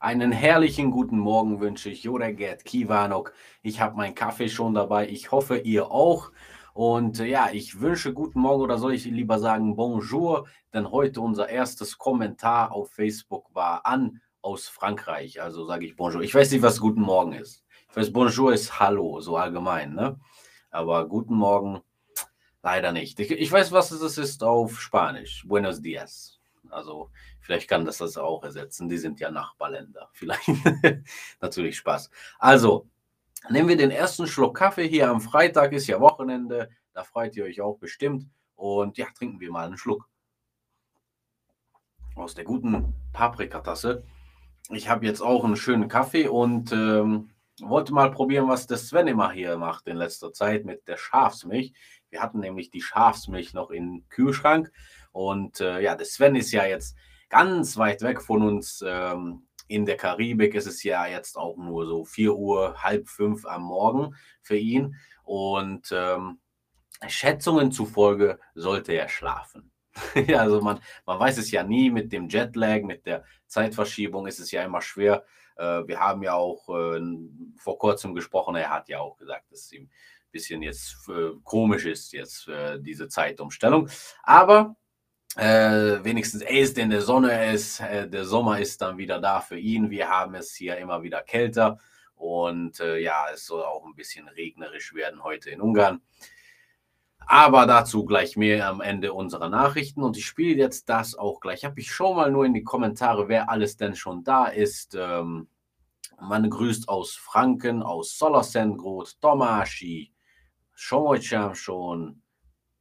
Einen herrlichen guten Morgen wünsche ich Joreget Kivanok. Ich habe meinen Kaffee schon dabei. Ich hoffe, ihr auch. Und äh, ja, ich wünsche guten Morgen oder soll ich lieber sagen Bonjour, denn heute unser erstes Kommentar auf Facebook war an aus Frankreich. Also sage ich Bonjour. Ich weiß nicht, was guten Morgen ist. Ich weiß, Bonjour ist Hallo, so allgemein, ne? Aber guten Morgen leider nicht. Ich, ich weiß, was es ist auf Spanisch. Buenos dias. Also vielleicht kann das das auch ersetzen. Die sind ja Nachbarländer. Vielleicht natürlich Spaß. Also nehmen wir den ersten Schluck Kaffee hier am Freitag. Ist ja Wochenende. Da freut ihr euch auch bestimmt. Und ja, trinken wir mal einen Schluck aus der guten Paprikatasse. Ich habe jetzt auch einen schönen Kaffee und ähm, wollte mal probieren, was der Sven immer hier macht in letzter Zeit mit der Schafsmilch. Wir hatten nämlich die Schafsmilch noch im Kühlschrank und äh, ja, der Sven ist ja jetzt ganz weit weg von uns. Ähm, in der Karibik ist es ja jetzt auch nur so 4 Uhr, halb fünf am Morgen für ihn. Und ähm, Schätzungen zufolge sollte er schlafen. ja, also man, man weiß es ja nie mit dem Jetlag, mit der Zeitverschiebung ist es ja immer schwer. Äh, wir haben ja auch äh, vor kurzem gesprochen, er hat ja auch gesagt, dass es ihm ein bisschen jetzt äh, komisch ist, jetzt äh, diese Zeitumstellung. Aber äh, wenigstens er ist in der Sonne, er ist, äh, der Sommer ist dann wieder da für ihn. Wir haben es hier immer wieder kälter und äh, ja, es soll auch ein bisschen regnerisch werden heute in Ungarn. Aber dazu gleich mehr am Ende unserer Nachrichten. Und ich spiele jetzt das auch gleich ab. Ich schaue mal nur in die Kommentare, wer alles denn schon da ist. Ähm, man grüßt aus Franken, aus Solosengrot, Tomaschi, Schomocham schon,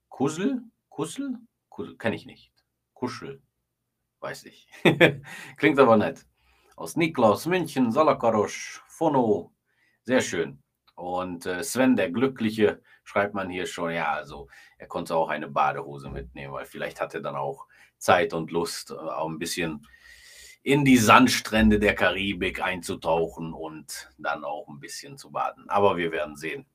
Kusel, Kusel, kenne ich nicht. Kuschel, weiß ich. Klingt aber nett. Aus Niklaus, München, Salakarosch, Fono, sehr schön. Und äh, Sven, der Glückliche, schreibt man hier schon, ja, also er konnte auch eine Badehose mitnehmen, weil vielleicht hat er dann auch Zeit und Lust, äh, auch ein bisschen in die Sandstrände der Karibik einzutauchen und dann auch ein bisschen zu baden. Aber wir werden sehen.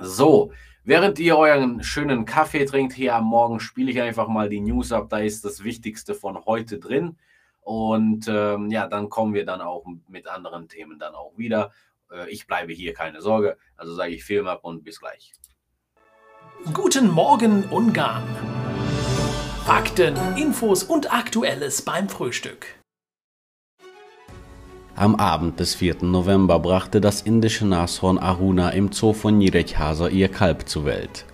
So, während ihr euren schönen Kaffee trinkt hier am Morgen, spiele ich einfach mal die News ab. Da ist das Wichtigste von heute drin. Und ähm, ja, dann kommen wir dann auch mit anderen Themen dann auch wieder. Äh, ich bleibe hier, keine Sorge. Also sage ich Film ab und bis gleich. Guten Morgen, Ungarn. Fakten, Infos und Aktuelles beim Frühstück. Am Abend des 4. November brachte das indische Nashorn Aruna im Zoo von Nyíregyháza ihr Kalb zur Welt.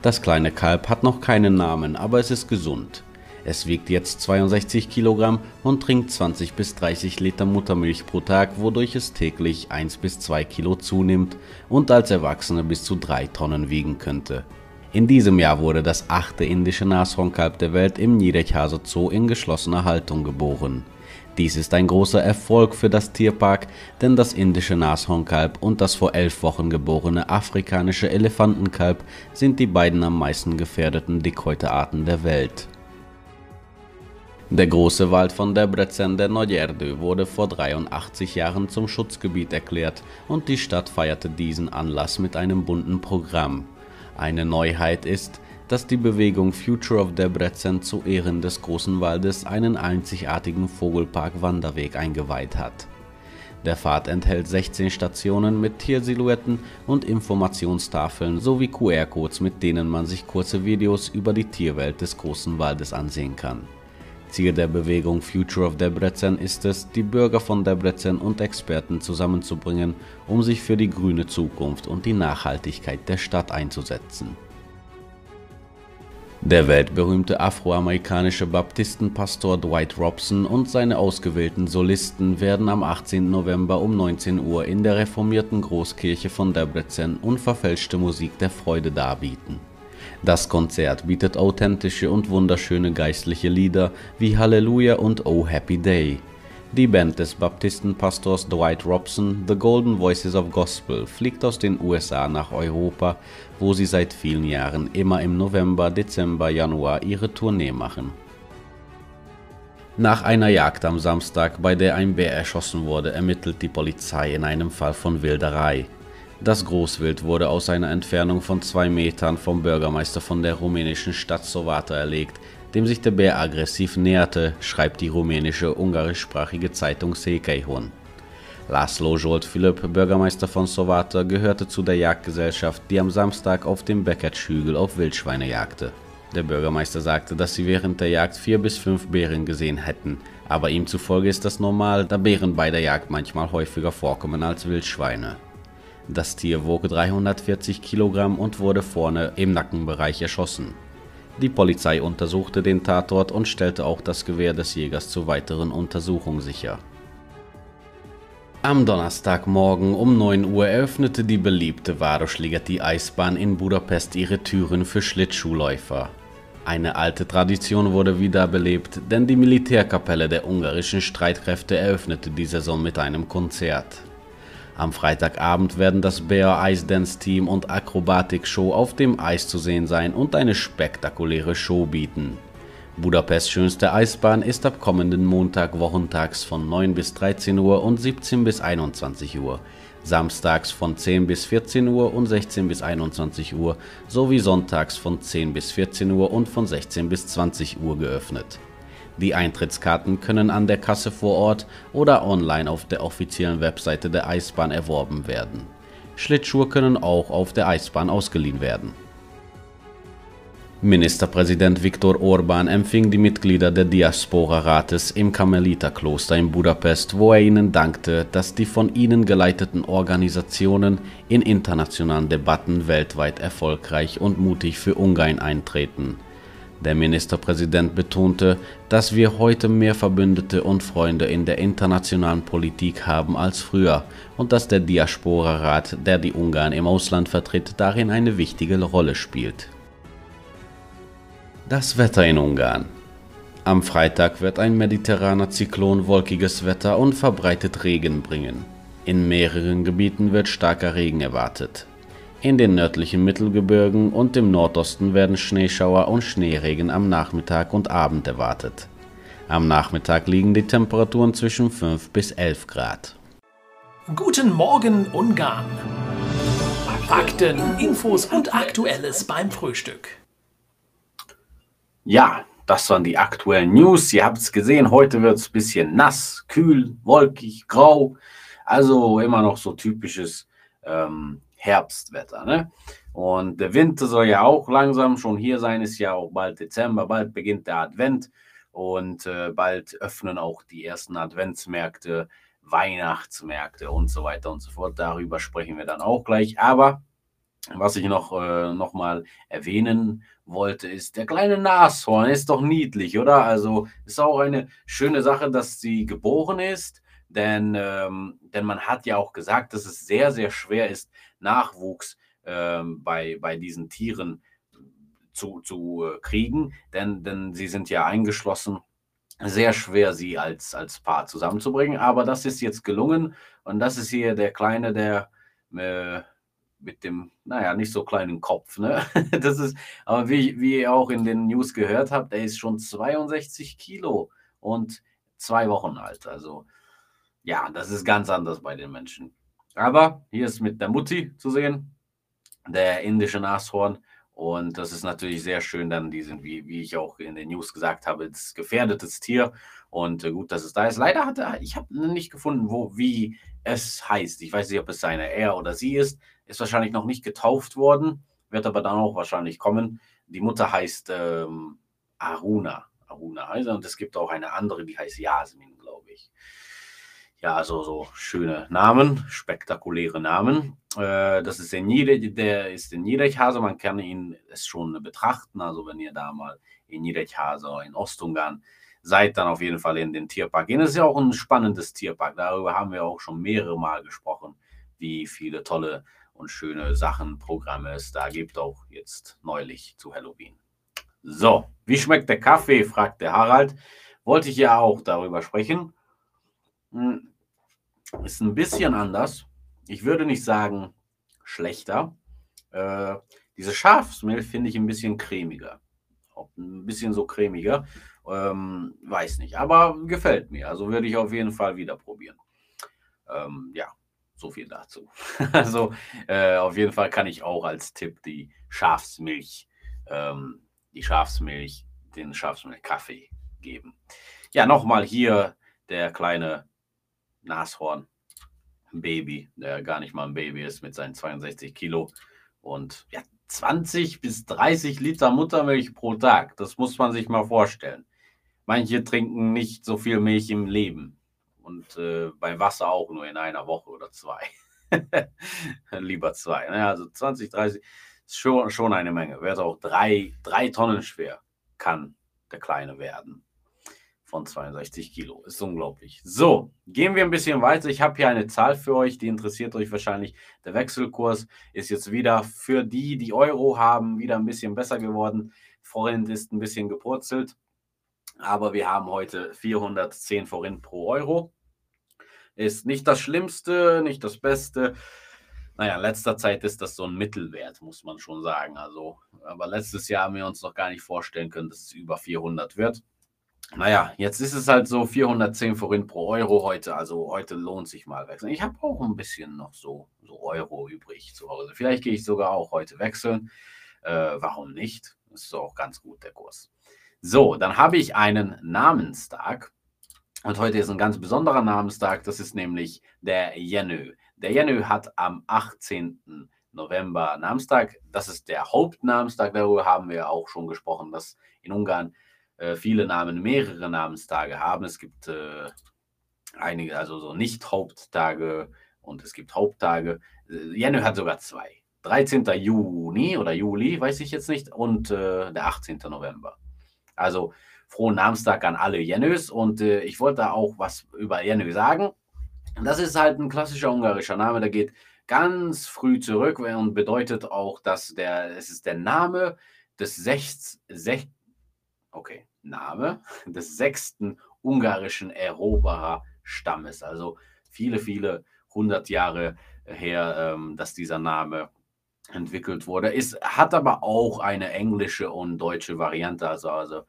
Das kleine Kalb hat noch keinen Namen, aber es ist gesund. Es wiegt jetzt 62 Kilogramm und trinkt 20 bis 30 Liter Muttermilch pro Tag, wodurch es täglich 1 bis 2 Kilo zunimmt und als Erwachsene bis zu 3 Tonnen wiegen könnte. In diesem Jahr wurde das achte indische Nashornkalb der Welt im Nyíregyháza Zoo in geschlossener Haltung geboren. Dies ist ein großer Erfolg für das Tierpark, denn das indische Nashornkalb und das vor elf Wochen geborene afrikanische Elefantenkalb sind die beiden am meisten gefährdeten Dickhäuterarten der Welt. Der große Wald von Debrecen, der Nagyerdő, wurde vor 83 Jahren zum Schutzgebiet erklärt und die Stadt feierte diesen Anlass mit einem bunten Programm. Eine Neuheit ist, dass die Bewegung Future of Debrecen zu Ehren des großen Waldes einen einzigartigen Vogelpark-Wanderweg eingeweiht hat. Der Pfad enthält 16 Stationen mit Tiersilhouetten und Informationstafeln sowie QR-Codes, mit denen man sich kurze Videos über die Tierwelt des großen Waldes ansehen kann Ziel der Bewegung Future of Debrecen ist es, die Bürger von Debrecen und Experten zusammenzubringen, um sich für die grüne Zukunft und die Nachhaltigkeit der Stadt einzusetzen. Der weltberühmte afroamerikanische Baptistenpastor Dwight Robson und seine ausgewählten Solisten werden am 18. November um 19 Uhr in der reformierten Großkirche von Debrecen unverfälschte Musik der Freude darbieten das Konzert bietet authentische und wunderschöne geistliche Lieder wie Halleluja und Oh Happy Day. Die Band des Baptistenpastors Dwight Robson, The Golden Voices of Gospel, fliegt aus den USA nach Europa, wo sie seit vielen Jahren immer im November, Dezember, Januar ihre Tournee machen. Nach einer Jagd am Samstag, bei der ein Bär erschossen wurde, ermittelt die Polizei in einem Fall von Wilderei. Das Großwild wurde aus einer Entfernung von zwei Metern vom Bürgermeister von der rumänischen Stadt Sovata erlegt, dem sich der Bär aggressiv näherte, schreibt die rumänische ungarischsprachige Zeitung Székelyhon. Laszlo Zsolt Philipp, Bürgermeister von Sovata, gehörte zu der Jagdgesellschaft, die am Samstag auf dem Beckert-Hügel auf Wildschweine jagte. Der Bürgermeister sagte, dass sie während der Jagd vier bis fünf Bären gesehen hätten, aber ihm zufolge ist das normal, da Bären bei der Jagd manchmal häufiger vorkommen als Wildschweine. Das Tier wog 340 Kilogramm und wurde vorne im Nackenbereich erschossen. Die Polizei untersuchte den Tatort und stellte auch das Gewehr des Jägers zur weiteren Untersuchung sicher. Am Donnerstagmorgen um 9 Uhr eröffnete die beliebte Városligeti Eisbahn in Budapest ihre Türen für Schlittschuhläufer. Eine alte Tradition wurde wiederbelebt, denn die Militärkapelle der ungarischen Streitkräfte eröffnete die Saison mit einem Konzert. Am Freitagabend werden das Bear Ice Dance Team und Akrobatik Show auf dem Eis zu sehen sein und eine spektakuläre Show bieten. Budapests schönste Eisbahn ist ab kommenden Montag wochentags von 9 bis 13 Uhr und 17 bis 21 Uhr, samstags von 10 bis 14 Uhr und 16 bis 21 Uhr sowie sonntags von 10 bis 14 Uhr und von 16 bis 20 Uhr geöffnet. Die Eintrittskarten können an der Kasse vor Ort oder online auf der offiziellen Webseite der Eisbahn erworben werden. Schlittschuhe können auch auf der Eisbahn ausgeliehen werden. Ministerpräsident Viktor Orban empfing die Mitglieder der Diaspora-Rates im Karmeliterkloster in Budapest, wo er ihnen dankte, dass die von ihnen geleiteten Organisationen in internationalen Debatten weltweit erfolgreich und mutig für Ungarn eintreten. Der Ministerpräsident betonte, dass wir heute mehr Verbündete und Freunde in der internationalen Politik haben als früher und dass der Diaspora-Rat, der die Ungarn im Ausland vertritt, darin eine wichtige Rolle spielt. Das Wetter in Ungarn. Am Freitag wird ein mediterraner Zyklon wolkiges Wetter und verbreitet Regen bringen. In mehreren Gebieten wird starker Regen erwartet. In den nördlichen Mittelgebirgen und im Nordosten werden Schneeschauer und Schneeregen am Nachmittag und Abend erwartet. Am Nachmittag liegen die Temperaturen zwischen 5 bis 11 Grad. Guten Morgen Ungarn. Fakten, Infos und Aktuelles beim Frühstück. Ja, das waren die aktuellen News. Ihr habt es gesehen, heute wird es ein bisschen nass, kühl, wolkig, grau. Also immer noch so typisches ähm, Herbstwetter. Ne? Und der Winter soll ja auch langsam schon hier sein, ist ja auch bald Dezember, bald beginnt der Advent und äh, bald öffnen auch die ersten Adventsmärkte, Weihnachtsmärkte und so weiter und so fort. Darüber sprechen wir dann auch gleich. Aber was ich noch, äh, noch mal erwähnen wollte, ist, der kleine Nashorn ist doch niedlich, oder? Also ist auch eine schöne Sache, dass sie geboren ist, denn, ähm, denn man hat ja auch gesagt, dass es sehr, sehr schwer ist, Nachwuchs ähm, bei, bei diesen Tieren zu, zu äh, kriegen, denn, denn sie sind ja eingeschlossen. Sehr schwer, sie als, als Paar zusammenzubringen, aber das ist jetzt gelungen und das ist hier der Kleine, der äh, mit dem, naja, nicht so kleinen Kopf. Ne? Das ist, aber wie, wie ihr auch in den News gehört habt, er ist schon 62 Kilo und zwei Wochen alt. Also ja, das ist ganz anders bei den Menschen. Aber hier ist mit der Mutti zu sehen, der indische Nashorn. Und das ist natürlich sehr schön, dann die sind, wie, wie ich auch in den News gesagt habe, das gefährdetes Tier. Und äh, gut, dass es da ist. Leider hat er, ich habe nicht gefunden, wo, wie es heißt. Ich weiß nicht, ob es seine er oder sie ist ist wahrscheinlich noch nicht getauft worden, wird aber dann auch wahrscheinlich kommen. Die Mutter heißt ähm, Aruna. Aruna heißt. Und es gibt auch eine andere, die heißt Jasmin, glaube ich. Ja, also so schöne Namen, spektakuläre Namen. Äh, das ist der, Nieder der ist in Niederchhase, man kann ihn es schon betrachten. Also wenn ihr da mal in Niederchhase in Ostungarn seid, dann auf jeden Fall in den Tierpark gehen. Das ist ja auch ein spannendes Tierpark. Darüber haben wir auch schon mehrere Mal gesprochen, wie viele tolle und schöne Sachen, Programme es da gibt, auch jetzt neulich zu Halloween. So, wie schmeckt der Kaffee? fragt der Harald. Wollte ich ja auch darüber sprechen. Hm, ist ein bisschen anders. Ich würde nicht sagen schlechter. Äh, diese Schafsmilch finde ich ein bisschen cremiger. Ein bisschen so cremiger. Ähm, weiß nicht, aber gefällt mir. Also würde ich auf jeden Fall wieder probieren. Ähm, ja, so viel dazu. also äh, auf jeden Fall kann ich auch als Tipp die Schafsmilch, ähm, die Schafsmilch den Schafsmilch-Kaffee geben. Ja, nochmal hier der kleine Nashorn. Baby, der gar nicht mal ein Baby ist mit seinen 62 Kilo und ja, 20 bis 30 Liter Muttermilch pro Tag. Das muss man sich mal vorstellen. Manche trinken nicht so viel Milch im Leben und äh, beim Wasser auch nur in einer Woche oder zwei. Lieber zwei. Ne? Also 20, 30 ist schon, schon eine Menge. Wird auch drei, drei Tonnen schwer, kann der Kleine werden von 62 Kilo. Ist unglaublich. So, gehen wir ein bisschen weiter. Ich habe hier eine Zahl für euch, die interessiert euch wahrscheinlich. Der Wechselkurs ist jetzt wieder für die, die Euro haben, wieder ein bisschen besser geworden. Vorhin ist ein bisschen gepurzelt, aber wir haben heute 410 Forint pro Euro. Ist nicht das Schlimmste, nicht das Beste. Naja, in letzter Zeit ist das so ein Mittelwert, muss man schon sagen. Also, aber letztes Jahr haben wir uns noch gar nicht vorstellen können, dass es über 400 wird. Naja, jetzt ist es halt so 410 Forint pro Euro heute. Also heute lohnt sich mal wechseln. Ich habe auch ein bisschen noch so, so Euro übrig zu Hause. Vielleicht gehe ich sogar auch heute wechseln. Äh, warum nicht? Ist auch ganz gut, der Kurs. So, dann habe ich einen Namenstag. Und heute ist ein ganz besonderer Namenstag. Das ist nämlich der Jenö. Der Jenö hat am 18. November Namenstag. Das ist der Hauptnamenstag. Darüber haben wir auch schon gesprochen, dass in Ungarn äh, viele Namen mehrere Namenstage haben. Es gibt äh, einige, also so Nicht-Haupttage und es gibt Haupttage. Äh, Jenny hat sogar zwei. 13. Juni oder Juli, weiß ich jetzt nicht, und äh, der 18. November. Also frohen Namenstag an alle Jennys und äh, ich wollte da auch was über Jenny sagen. Das ist halt ein klassischer ungarischer Name, der geht ganz früh zurück und bedeutet auch, dass der, es ist der Name des sechs, sech, okay, Name des sechsten ungarischen Erobererstammes. Also viele, viele hundert Jahre her, ähm, dass dieser Name entwickelt wurde. Es hat aber auch eine englische und deutsche Variante. Also, also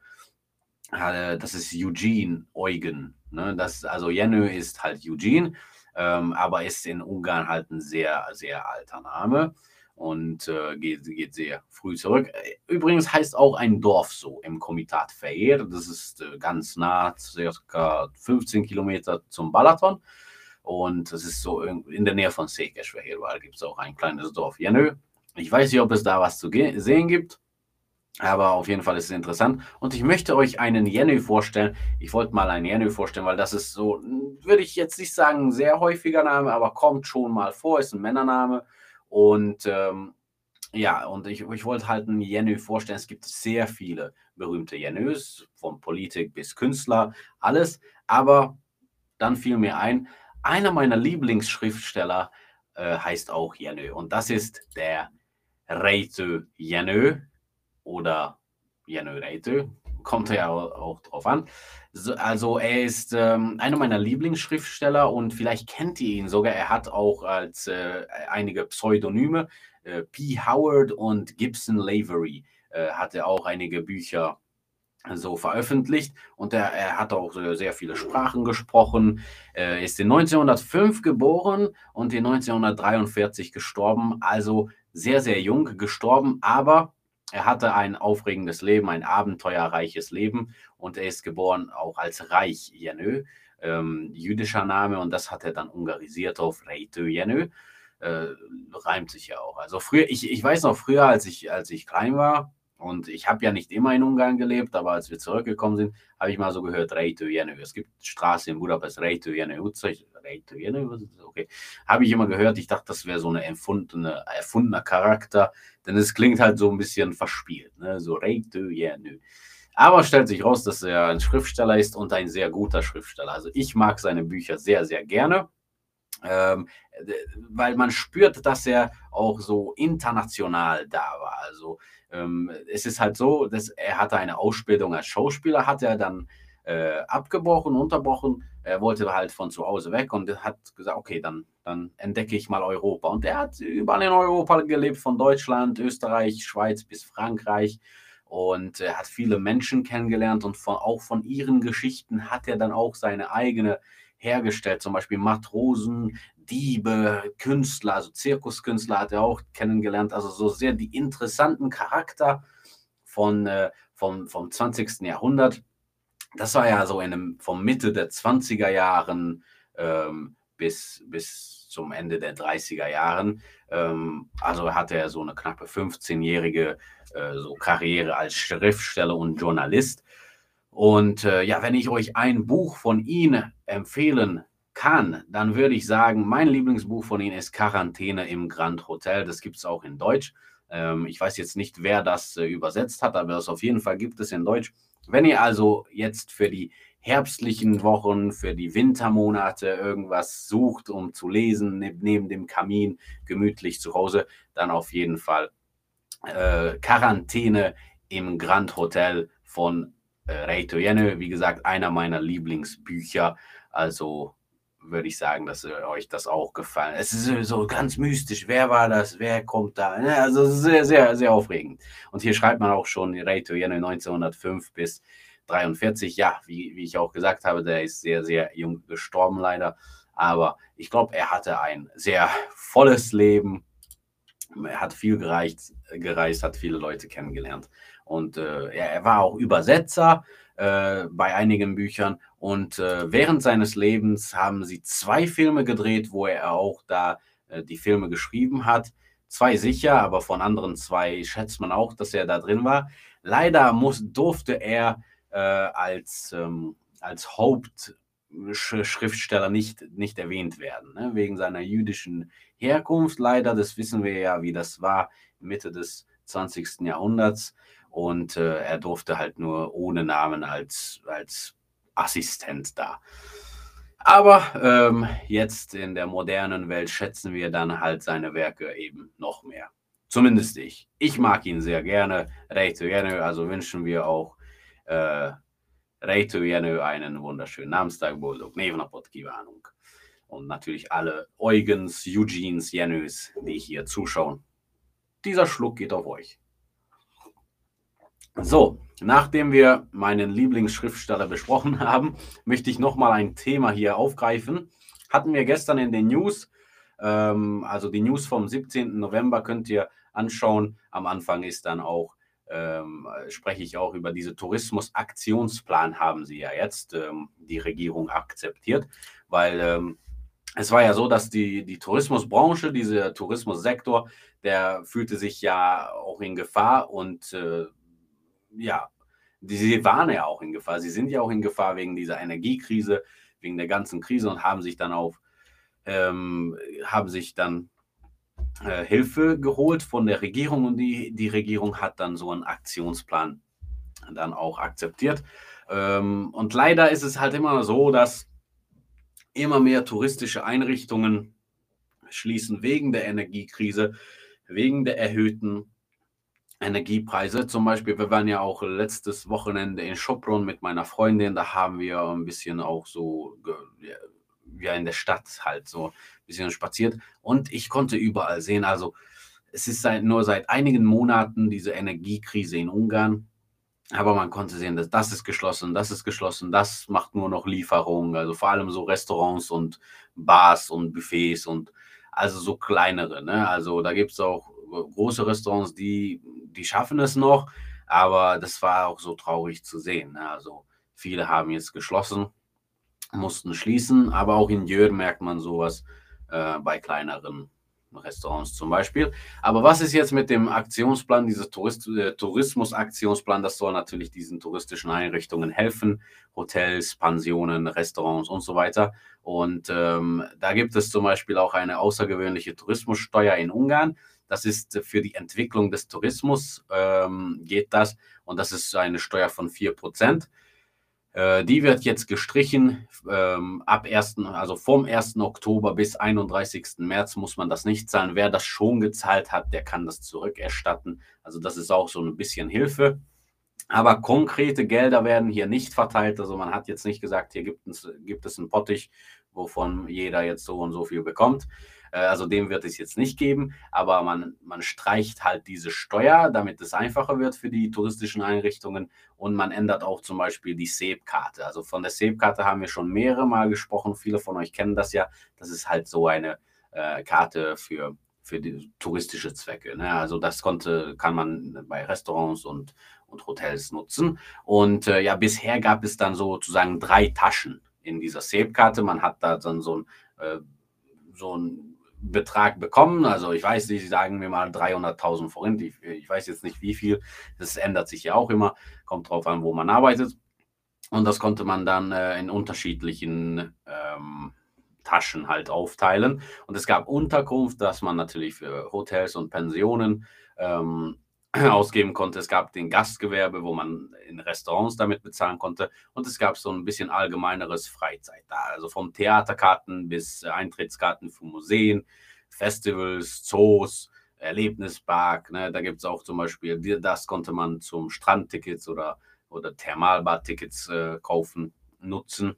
das ist Eugene Eugen. Ne? Das, also Jenö ist halt Eugene, ähm, aber ist in Ungarn halt ein sehr, sehr alter Name und äh, geht, geht, sehr früh zurück. Übrigens heißt auch ein Dorf so im Komitat Feir. Das ist äh, ganz nah, circa 15 Kilometer zum Balaton. Und das ist so in der Nähe von Székesfehér, Da gibt es auch ein kleines Dorf. Jenö. Ich weiß nicht, ob es da was zu sehen gibt. Aber auf jeden Fall ist es interessant. Und ich möchte euch einen Jenny vorstellen. Ich wollte mal einen Jenny vorstellen, weil das ist so, würde ich jetzt nicht sagen, ein sehr häufiger Name, aber kommt schon mal vor, ist ein Männername. Und ähm, ja, und ich, ich wollte halt einen Jenny vorstellen. Es gibt sehr viele berühmte Jennys, von Politik bis Künstler, alles. Aber dann fiel mir ein, einer meiner Lieblingsschriftsteller äh, heißt auch Jenny. Und das ist der Reitu Jenny oder Reitu. Kommt ja auch, drauf an. So, also er ist ähm, einer meiner Lieblingsschriftsteller und vielleicht kennt ihr ihn sogar. Er hat auch als äh, einige Pseudonyme, äh, P. Howard und Gibson Lavery, äh, hat er auch einige Bücher so veröffentlicht und er, er hat auch sehr viele Sprachen gesprochen. Er ist in 1905 geboren und in 1943 gestorben, also sehr, sehr jung gestorben, aber er hatte ein aufregendes Leben, ein abenteuerreiches Leben und er ist geboren auch als Reich Jenö, ähm, jüdischer Name und das hat er dann ungarisiert auf Reitö Jenö. Äh, reimt sich ja auch. Also früher, ich, ich weiß noch früher, als ich, als ich klein war, und ich habe ja nicht immer in Ungarn gelebt, aber als wir zurückgekommen sind, habe ich mal so gehört, Reitu Jenő. Es gibt Straße in Budapest, Utca. Reitu Jenő, okay. Habe ich immer gehört. Ich dachte, das wäre so ein erfundene, erfundener Charakter, denn es klingt halt so ein bisschen verspielt, ne? so Reitu Jenő. Aber stellt sich raus, dass er ein Schriftsteller ist und ein sehr guter Schriftsteller. Also ich mag seine Bücher sehr, sehr gerne. Ähm, weil man spürt, dass er auch so international da war. Also ähm, es ist halt so, dass er hatte eine Ausbildung als Schauspieler, hat er dann äh, abgebrochen, unterbrochen. Er wollte halt von zu Hause weg und hat gesagt, okay, dann, dann entdecke ich mal Europa. Und er hat überall in Europa gelebt, von Deutschland, Österreich, Schweiz bis Frankreich. Und er hat viele Menschen kennengelernt und von, auch von ihren Geschichten hat er dann auch seine eigene hergestellt. Zum Beispiel Matrosen, Diebe, Künstler, also Zirkuskünstler hat er auch kennengelernt. Also so sehr die interessanten Charakter von, äh, vom, vom 20. Jahrhundert. Das war ja so in dem, vom Mitte der 20er Jahren ähm, bis, bis zum Ende der 30er Jahren. Ähm, also hatte er so eine knappe 15-jährige äh, so Karriere als Schriftsteller und Journalist. Und äh, ja, wenn ich euch ein Buch von ihm empfehlen kann, dann würde ich sagen, mein Lieblingsbuch von ihm ist Quarantäne im Grand Hotel. Das gibt es auch in Deutsch. Ähm, ich weiß jetzt nicht, wer das äh, übersetzt hat, aber es auf jeden Fall gibt es in Deutsch. Wenn ihr also jetzt für die herbstlichen Wochen, für die Wintermonate irgendwas sucht, um zu lesen, ne neben dem Kamin, gemütlich zu Hause, dann auf jeden Fall äh, Quarantäne im Grand Hotel von äh, Reito Jenne. Wie gesagt, einer meiner Lieblingsbücher. Also würde ich sagen, dass äh, euch das auch gefallen. Es ist so ganz mystisch. Wer war das? Wer kommt da? Also sehr, sehr, sehr aufregend. Und hier schreibt man auch schon Reito Jenne 1905 bis 43. Ja, wie, wie ich auch gesagt habe, der ist sehr, sehr jung gestorben leider. Aber ich glaube, er hatte ein sehr volles Leben. Er hat viel gereist, gereist hat viele Leute kennengelernt. Und äh, er war auch Übersetzer äh, bei einigen Büchern. Und äh, während seines Lebens haben sie zwei Filme gedreht, wo er auch da äh, die Filme geschrieben hat. Zwei sicher, aber von anderen zwei schätzt man auch, dass er da drin war. Leider muss, durfte er äh, als, ähm, als Hauptschriftsteller nicht, nicht erwähnt werden, ne? wegen seiner jüdischen Herkunft. Leider, das wissen wir ja, wie das war, Mitte des 20. Jahrhunderts. Und äh, er durfte halt nur ohne Namen als, als Assistent da. Aber ähm, jetzt in der modernen Welt schätzen wir dann halt seine Werke eben noch mehr. Zumindest ich. Ich mag ihn sehr gerne. Reito gerne. Also wünschen wir auch äh, Reito Jenö einen wunderschönen Namenstag, boldog névnapot kívánunk. Und natürlich alle Eugens, Eugenes, Jenös, die hier zuschauen. Dieser Schluck geht auf euch. So, nachdem wir meinen Lieblingsschriftsteller besprochen haben, möchte ich nochmal ein Thema hier aufgreifen. Hatten wir gestern in den News, ähm, also die News vom 17. November könnt ihr anschauen. Am Anfang ist dann auch ähm, spreche ich auch über diese Tourismusaktionsplan haben sie ja jetzt ähm, die Regierung akzeptiert, weil ähm, es war ja so, dass die, die Tourismusbranche, dieser Tourismussektor, der fühlte sich ja auch in Gefahr und äh, ja, die, sie waren ja auch in Gefahr. Sie sind ja auch in Gefahr wegen dieser Energiekrise, wegen der ganzen Krise und haben sich dann auf, ähm, haben sich dann äh, Hilfe geholt von der Regierung und die, die Regierung hat dann so einen Aktionsplan dann auch akzeptiert. Ähm, und leider ist es halt immer so, dass immer mehr touristische Einrichtungen schließen wegen der Energiekrise, wegen der erhöhten Energiepreise. Zum Beispiel, wir waren ja auch letztes Wochenende in Schopron mit meiner Freundin, da haben wir ein bisschen auch so ja, in der Stadt halt so ein bisschen spaziert. Und ich konnte überall sehen, also es ist seit, nur seit einigen Monaten diese Energiekrise in Ungarn, aber man konnte sehen, dass das ist geschlossen, das ist geschlossen, das macht nur noch Lieferungen, also vor allem so Restaurants und Bars und Buffets und also so kleinere, ne? Also da gibt es auch große Restaurants, die, die schaffen es noch, aber das war auch so traurig zu sehen. Ne? Also viele haben jetzt geschlossen mussten schließen. Aber auch in Jör merkt man sowas äh, bei kleineren Restaurants zum Beispiel. Aber was ist jetzt mit dem Aktionsplan, dieser Tourist äh, Tourismusaktionsplan? Das soll natürlich diesen touristischen Einrichtungen helfen, Hotels, Pensionen, Restaurants und so weiter. Und ähm, da gibt es zum Beispiel auch eine außergewöhnliche Tourismussteuer in Ungarn. Das ist für die Entwicklung des Tourismus ähm, geht das und das ist eine Steuer von 4 Prozent. Äh, die wird jetzt gestrichen. Ähm, ab 1., also vom 1. Oktober bis 31. März muss man das nicht zahlen. Wer das schon gezahlt hat, der kann das zurückerstatten. Also das ist auch so ein bisschen Hilfe. Aber konkrete Gelder werden hier nicht verteilt. Also man hat jetzt nicht gesagt, hier gibt es, gibt es einen Pottich, wovon jeder jetzt so und so viel bekommt. Äh, also dem wird es jetzt nicht geben, aber man, man streicht halt diese Steuer, damit es einfacher wird für die touristischen Einrichtungen und man ändert auch zum Beispiel die SEB-Karte. Also von der SEB-Karte haben wir schon mehrere Mal gesprochen. Viele von euch kennen das ja. Das ist halt so eine äh, Karte für für touristische Zwecke. Ne? Also das konnte, kann man bei Restaurants und, und Hotels nutzen. Und äh, ja, bisher gab es dann sozusagen drei Taschen in dieser SAFE-Karte. Man hat da dann so ein, äh, so ein Betrag bekommen. Also ich weiß nicht, sagen wir mal 300.000 Forint. Ich, ich, weiß jetzt nicht wie viel. Das ändert sich ja auch immer. Kommt drauf an, wo man arbeitet. Und das konnte man dann äh, in unterschiedlichen ähm, Taschen halt aufteilen. Und es gab Unterkunft, dass man natürlich für Hotels und Pensionen ähm, ausgeben konnte. Es gab den Gastgewerbe, wo man in Restaurants damit bezahlen konnte. Und es gab so ein bisschen allgemeineres Freizeit da. Also vom Theaterkarten bis Eintrittskarten für Museen, Festivals, Zoos, Erlebnispark. Ne? Da gibt es auch zum Beispiel, das konnte man zum Strandtickets oder, oder Thermalbadtickets äh, kaufen, nutzen.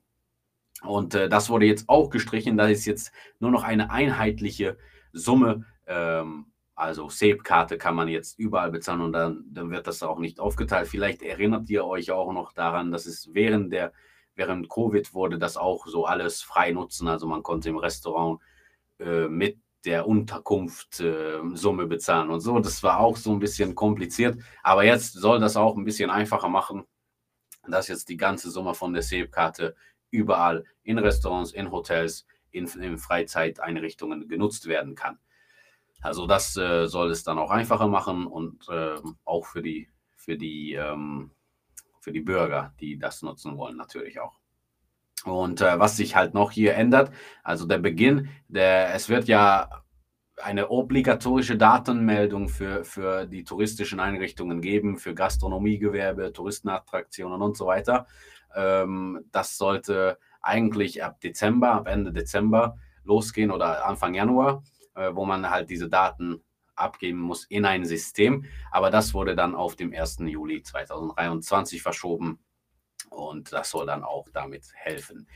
Und äh, das wurde jetzt auch gestrichen. Da ist jetzt nur noch eine einheitliche Summe. Ähm, also SAPE-Karte kann man jetzt überall bezahlen und dann, dann wird das auch nicht aufgeteilt. Vielleicht erinnert ihr euch auch noch daran, dass es während der während Covid wurde das auch so alles frei nutzen. Also man konnte im Restaurant äh, mit der Unterkunft äh, Summe bezahlen und so. Das war auch so ein bisschen kompliziert. Aber jetzt soll das auch ein bisschen einfacher machen, dass jetzt die ganze Summe von der SAPE-Karte überall in Restaurants, in Hotels, in, in Freizeiteinrichtungen genutzt werden kann. Also das äh, soll es dann auch einfacher machen und äh, auch für die, für, die, ähm, für die Bürger, die das nutzen wollen, natürlich auch. Und äh, was sich halt noch hier ändert, also der Beginn, der, es wird ja eine obligatorische Datenmeldung für, für die touristischen Einrichtungen geben, für Gastronomiegewerbe, Touristenattraktionen und so weiter. Ähm, das sollte eigentlich ab Dezember, ab Ende Dezember losgehen oder Anfang Januar, wo man halt diese Daten abgeben muss in ein System. Aber das wurde dann auf dem 1. Juli 2023 verschoben und das soll dann auch damit helfen.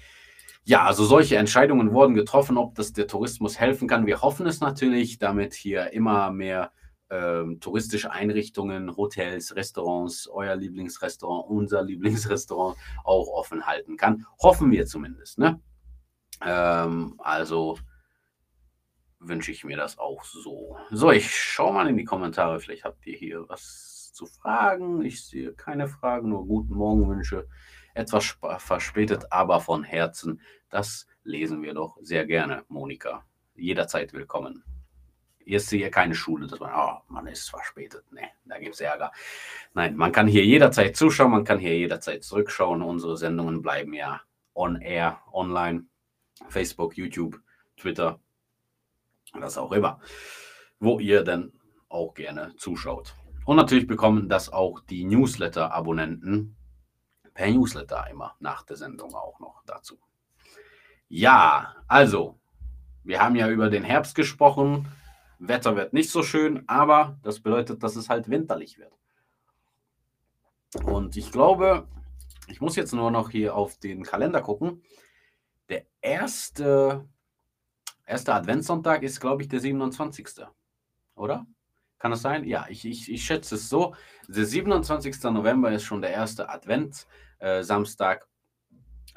Ja, also solche Entscheidungen wurden getroffen, ob das der Tourismus helfen kann. Wir hoffen es natürlich, damit hier immer mehr ähm, touristische Einrichtungen, Hotels, Restaurants, euer Lieblingsrestaurant, unser Lieblingsrestaurant auch offen halten kann. Hoffen wir zumindest. Ne? Ähm, also wünsche ich mir das auch so. So, ich schaue mal in die Kommentare. Vielleicht habt ihr hier was zu fragen. Ich sehe keine Fragen, nur guten Morgenwünsche. Etwas verspätet, aber von Herzen. Das lesen wir doch sehr gerne, Monika. Jederzeit willkommen. Hier ist hier keine Schule, dass man, oh, man ist verspätet. Nee, da gibt es Ärger. Nein, man kann hier jederzeit zuschauen, man kann hier jederzeit zurückschauen. Unsere Sendungen bleiben ja on air, online, Facebook, YouTube, Twitter, was auch immer, wo ihr dann auch gerne zuschaut. Und natürlich bekommen das auch die Newsletter-Abonnenten per Newsletter immer nach der Sendung auch noch dazu. Ja, also, wir haben ja über den Herbst gesprochen. Wetter wird nicht so schön, aber das bedeutet, dass es halt winterlich wird. Und ich glaube, ich muss jetzt nur noch hier auf den Kalender gucken. Der erste, erste Adventssonntag ist, glaube ich, der 27. Oder? Kann das sein? Ja, ich, ich, ich schätze es so. Der 27. November ist schon der erste Advent, äh, Samstag,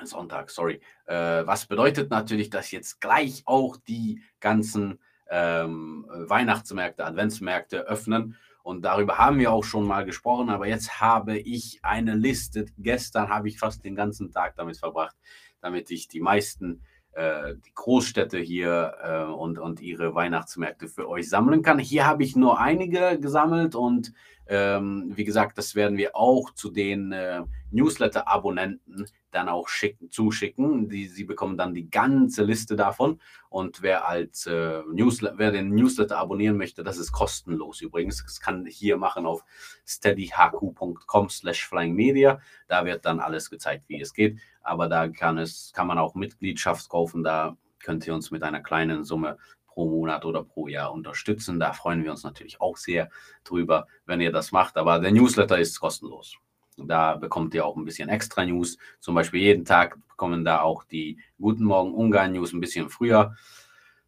Sonntag, sorry. Äh, was bedeutet natürlich, dass jetzt gleich auch die ganzen ähm, Weihnachtsmärkte, Adventsmärkte öffnen. Und darüber haben wir auch schon mal gesprochen, aber jetzt habe ich eine Liste. Gestern habe ich fast den ganzen Tag damit verbracht, damit ich die meisten, die Großstädte hier äh, und, und ihre Weihnachtsmärkte für euch sammeln kann. Hier habe ich nur einige gesammelt und ähm, wie gesagt, das werden wir auch zu den äh, Newsletter-Abonnenten dann auch schicken, zuschicken. Die, sie bekommen dann die ganze Liste davon. Und wer als äh, Newsletter, wer den Newsletter abonnieren möchte, das ist kostenlos übrigens. Das kann hier machen auf steadyhq.com slash flyingmedia. Da wird dann alles gezeigt, wie es geht. Aber da kann es, kann man auch Mitgliedschaft kaufen. Da könnt ihr uns mit einer kleinen Summe pro Monat oder pro Jahr unterstützen. Da freuen wir uns natürlich auch sehr drüber, wenn ihr das macht. Aber der Newsletter ist kostenlos. Da bekommt ihr auch ein bisschen extra News. Zum Beispiel jeden Tag kommen da auch die Guten Morgen Ungarn News ein bisschen früher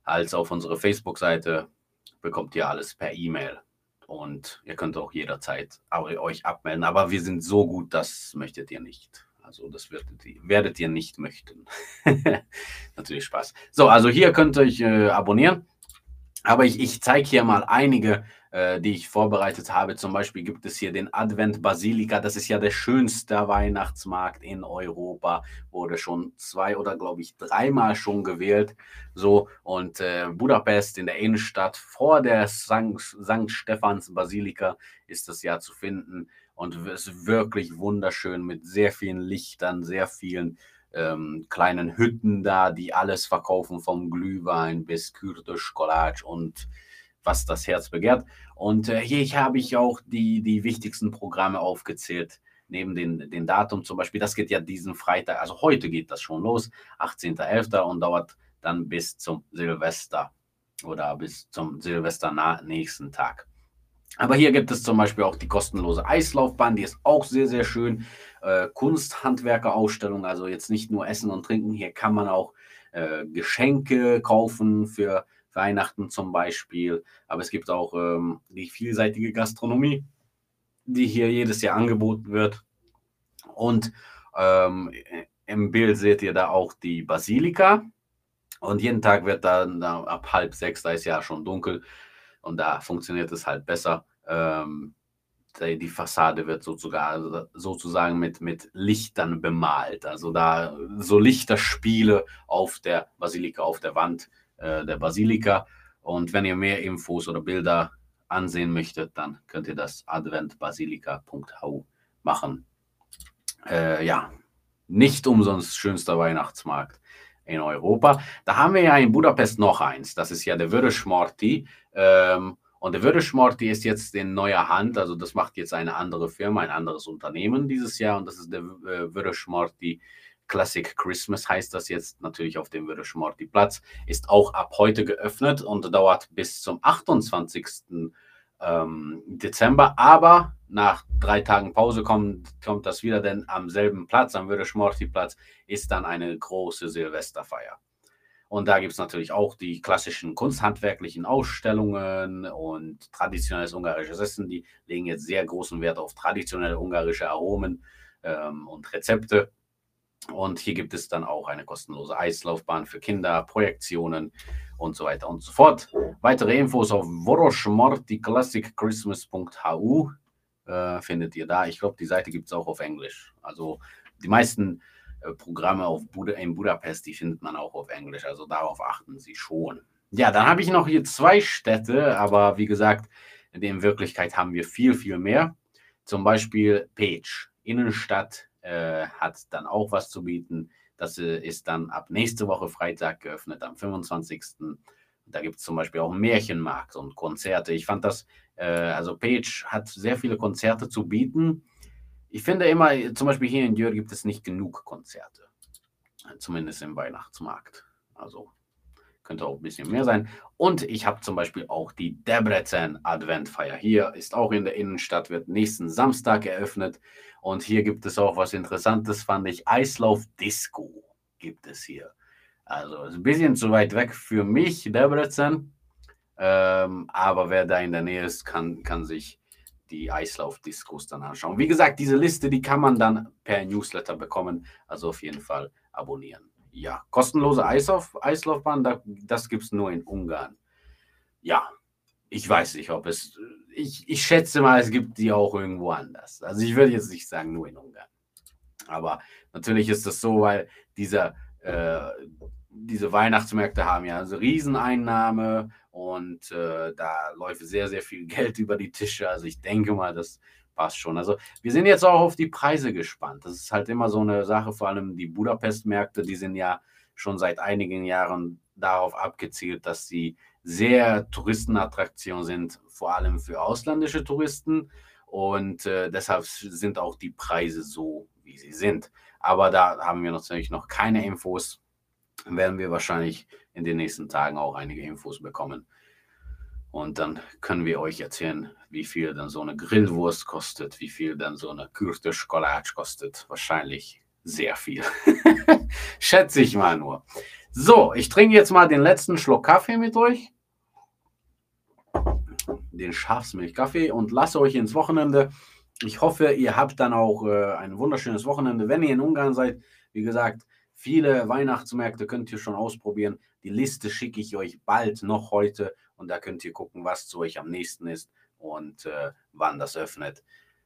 als auf unsere Facebook-Seite. Bekommt ihr alles per E-Mail. Und ihr könnt auch jederzeit euch abmelden. Aber wir sind so gut, das möchtet ihr nicht. Also das werdet ihr, werdet ihr nicht möchten. Natürlich Spaß. So, also hier könnt ihr euch äh, abonnieren. Aber ich, ich zeige hier mal einige, äh, die ich vorbereitet habe. Zum Beispiel gibt es hier den Advent Basilika. Das ist ja der schönste Weihnachtsmarkt in Europa. Wurde schon zwei oder glaube ich dreimal schon gewählt. So und äh, Budapest in der Innenstadt vor der St. St. Stephans Basilika ist das ja zu finden. Und es ist wirklich wunderschön mit sehr vielen Lichtern, sehr vielen ähm, kleinen Hütten da, die alles verkaufen, vom Glühwein bis Kürte, Schokolade und was das Herz begehrt. Und äh, hier habe ich auch die, die wichtigsten Programme aufgezählt, neben den, den Datum zum Beispiel. Das geht ja diesen Freitag, also heute geht das schon los, 18.11. und dauert dann bis zum Silvester oder bis zum Silvester nächsten Tag. Aber hier gibt es zum Beispiel auch die kostenlose Eislaufbahn, die ist auch sehr, sehr schön. Äh, Kunsthandwerkerausstellung, also jetzt nicht nur Essen und Trinken, hier kann man auch äh, Geschenke kaufen für Weihnachten zum Beispiel. Aber es gibt auch ähm, die vielseitige Gastronomie, die hier jedes Jahr angeboten wird. Und ähm, im Bild seht ihr da auch die Basilika. Und jeden Tag wird dann ab halb sechs, da ist ja schon dunkel, und da funktioniert es halt besser. Ähm, die, Fassade wird sozusagen, sozusagen mit, mit Lichtern bemalt. Also da so Lichterspiele auf der Basilika, auf der Wand äh, der Basilika. Und wenn ihr mehr Infos oder Bilder ansehen möchtet, dann könnt ihr das adventbasilika.hu machen. Äh, ja, nicht umsonst schönster Weihnachtsmarkt in Europa. Da haben wir ja in Budapest noch eins. Das ist ja der Vörösmarty. Ähm, und der Vörösmarty ist jetzt in neuer Hand. Also das macht jetzt eine andere Firma, ein anderes Unternehmen dieses Jahr. Und das ist der äh, Vörösmarty Classic Christmas heißt das jetzt natürlich auf dem Vörösmarty Platz. Ist auch ab heute geöffnet und dauert bis zum 28. Ähm, Dezember. Aber nach drei Tagen Pause kommt, kommt das wieder, denn am selben Platz, am Vörösmarty Platz, ist dann eine große Silvesterfeier. Und da gibt es natürlich auch die klassischen kunsthandwerklichen Ausstellungen und traditionelles ungarisches Essen. Die legen jetzt sehr großen Wert auf traditionelle ungarische Aromen ähm, und Rezepte. Und hier gibt es dann auch eine kostenlose Eislaufbahn für Kinder, Projektionen und so weiter und so fort. Weitere Infos auf voroshmortyclassicchristmas.hu äh, findet ihr da. Ich glaube, die Seite gibt es auch auf Englisch. Also die meisten äh, Programme auf Bud in Budapest, die findet man auch auf Englisch. Also darauf achten Sie schon. Ja, dann habe ich noch hier zwei Städte, aber wie gesagt, in Wirklichkeit haben wir viel, viel mehr. Zum Beispiel Page, Innenstadt, äh, hat dann auch was zu bieten. Das äh, ist dann ab nächste Woche Freitag geöffnet, am 25. Da gibt es zum Beispiel auch Märchenmarkt und Konzerte. Ich fand das, äh, also Page hat sehr viele Konzerte zu bieten. Ich finde immer, zum Beispiel hier in Dürr gibt es nicht genug Konzerte. Zumindest im Weihnachtsmarkt. Also könnte auch ein bisschen mehr sein. Und ich habe zum Beispiel auch die Debrecen Adventfeier. Hier ist auch in der Innenstadt, wird nächsten Samstag eröffnet. Und hier gibt es auch was Interessantes, fand ich. Eislauf Disco gibt es hier. Also ist ein bisschen zu weit weg für mich, Debrecen. Ähm, aber wer da in der Nähe ist, kann, kann sich die Eislauf-Discos dann anschauen. Wie gesagt, diese Liste, die kann man dann per Newsletter bekommen. Also auf jeden Fall abonnieren. Ja, kostenlose Eislauf, Eislaufbahn, das gibt es nur in Ungarn. Ja, ich weiß nicht, ob es. Ich, ich schätze mal, es gibt die auch irgendwo anders. Also ich würde jetzt nicht sagen, nur in Ungarn. Aber natürlich ist das so, weil dieser, äh, diese Weihnachtsmärkte haben ja also Rieseneinnahme und äh, da läuft sehr, sehr viel Geld über die Tische. Also ich denke mal, das passt schon. Also wir sind jetzt auch auf die Preise gespannt. Das ist halt immer so eine Sache, vor allem die Budapest-Märkte, die sind ja schon seit einigen Jahren darauf abgezielt, dass sie sehr Touristenattraktion sind, vor allem für ausländische Touristen. Und äh, deshalb sind auch die Preise so, wie sie sind. Aber da haben wir natürlich noch keine Infos. Werden wir wahrscheinlich in den nächsten Tagen auch einige Infos bekommen. Und dann können wir euch erzählen, wie viel dann so eine Grillwurst kostet, wie viel dann so eine Kürte Schokolade kostet. Wahrscheinlich sehr viel. Schätze ich mal nur. So, ich trinke jetzt mal den letzten Schluck Kaffee mit euch. Den Schafsmilchkaffee und lasse euch ins Wochenende. Ich hoffe, ihr habt dann auch äh, ein wunderschönes Wochenende. Wenn ihr in Ungarn seid, wie gesagt, viele Weihnachtsmärkte könnt ihr schon ausprobieren. Die Liste schicke ich euch bald noch heute und da könnt ihr gucken, was zu euch am nächsten ist und äh, wann das öffnet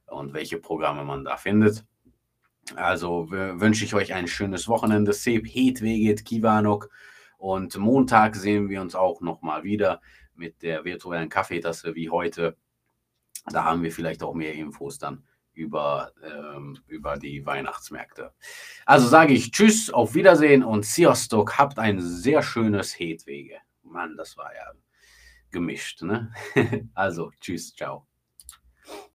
und welche Programme man da findet. Also wünsche ich euch ein schönes Wochenende. Seb Hedweget Kivanok. Und Montag sehen wir uns auch nochmal wieder mit der virtuellen Kaffeetasse wie heute. Da haben wir vielleicht auch mehr Infos dann über, ähm, über die Weihnachtsmärkte. Also sage ich Tschüss, auf Wiedersehen und Siostok. Habt ein sehr schönes Hedwege. Mann, das war ja gemischt. Ne? also Tschüss, ciao.